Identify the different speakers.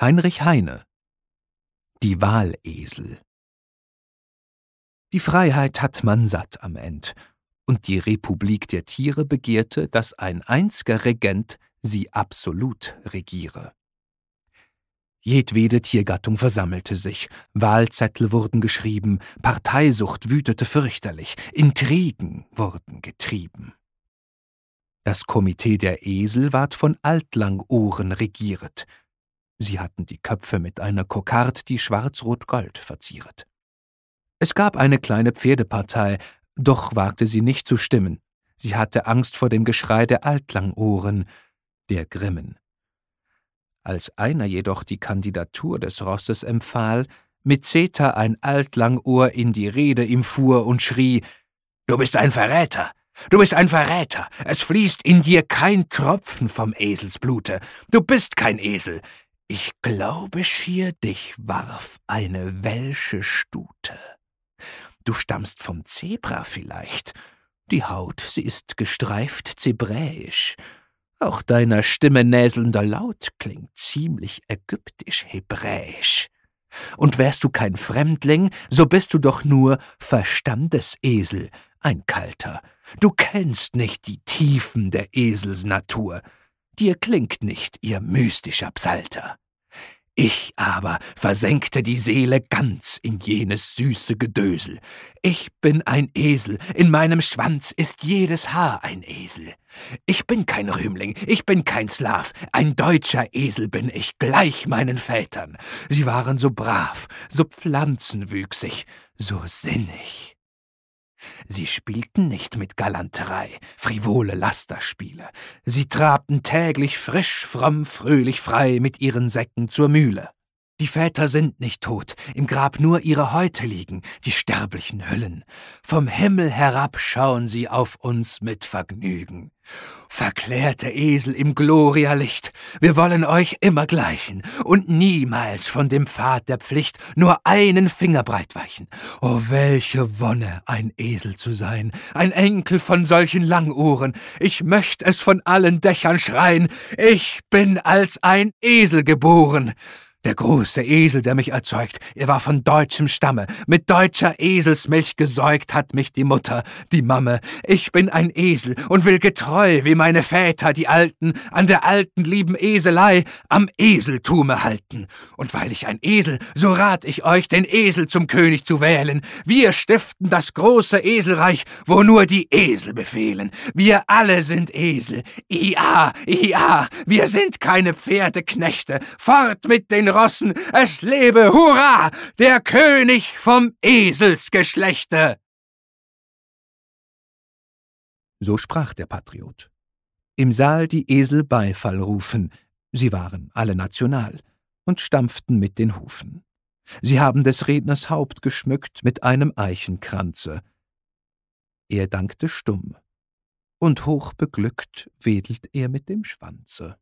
Speaker 1: Heinrich Heine. Die Wahlesel. Die Freiheit hat man satt am End, und die Republik der Tiere begehrte, dass ein einziger Regent sie absolut regiere. Jedwede Tiergattung versammelte sich, Wahlzettel wurden geschrieben, Parteisucht wütete fürchterlich, Intrigen wurden getrieben. Das Komitee der Esel ward von Altlangohren regieret, Sie hatten die Köpfe mit einer Kokard, die schwarz-rot-gold verzieret. Es gab eine kleine Pferdepartei, doch wagte sie nicht zu stimmen. Sie hatte Angst vor dem Geschrei der Altlangohren, der Grimmen. Als einer jedoch die Kandidatur des Rosses empfahl, mit Zeta ein Altlangohr in die Rede ihm fuhr und schrie: Du bist ein Verräter! Du bist ein Verräter! Es fließt in dir kein Tropfen vom Eselsblute! Du bist kein Esel! Ich glaube schier, dich warf eine welsche Stute. Du stammst vom Zebra vielleicht. Die Haut, sie ist gestreift zebräisch. Auch deiner Stimme näselnder Laut klingt ziemlich ägyptisch-hebräisch. Und wärst du kein Fremdling, so bist du doch nur Verstandesesel, ein Kalter. Du kennst nicht die Tiefen der Eselsnatur. Dir klingt nicht ihr mystischer Psalter. Ich aber versenkte die Seele ganz in jenes süße Gedösel. Ich bin ein Esel, in meinem Schwanz ist jedes Haar ein Esel. Ich bin kein Rühmling, ich bin kein Slav, ein deutscher Esel bin ich, gleich meinen Vätern. Sie waren so brav, so pflanzenwüchsig, so sinnig. Sie spielten nicht mit Galanterei, frivole Lasterspiele. Sie trabten täglich frisch, fromm, fröhlich, frei mit ihren Säcken zur Mühle. Die Väter sind nicht tot, im Grab nur ihre Häute liegen, die sterblichen Hüllen. Vom Himmel herab schauen sie auf uns mit Vergnügen. Verklärte Esel im Glorialicht, wir wollen euch immer gleichen und niemals von dem Pfad der Pflicht nur einen Finger breit weichen. Oh, welche Wonne, ein Esel zu sein, ein Enkel von solchen Langohren. Ich möcht es von allen Dächern schreien, ich bin als ein Esel geboren. Der große Esel, der mich erzeugt, er war von deutschem Stamme, mit deutscher Eselsmilch gesäugt hat mich die Mutter, die Mamme. Ich bin ein Esel und will getreu wie meine Väter, die Alten, an der alten lieben Eselei am Eseltume halten. Und weil ich ein Esel, so rat ich euch, den Esel zum König zu wählen. Wir stiften das große Eselreich, wo nur die Esel befehlen. Wir alle sind Esel. Ia, ia, wir sind keine Pferdeknechte. Fort mit den Rossen, es lebe, hurra, der König vom Eselsgeschlechte!
Speaker 2: So sprach der Patriot. Im Saal die Esel Beifall rufen, sie waren alle national, und stampften mit den Hufen. Sie haben des Redners Haupt geschmückt mit einem Eichenkranze. Er dankte stumm, und hochbeglückt wedelt er mit dem Schwanze.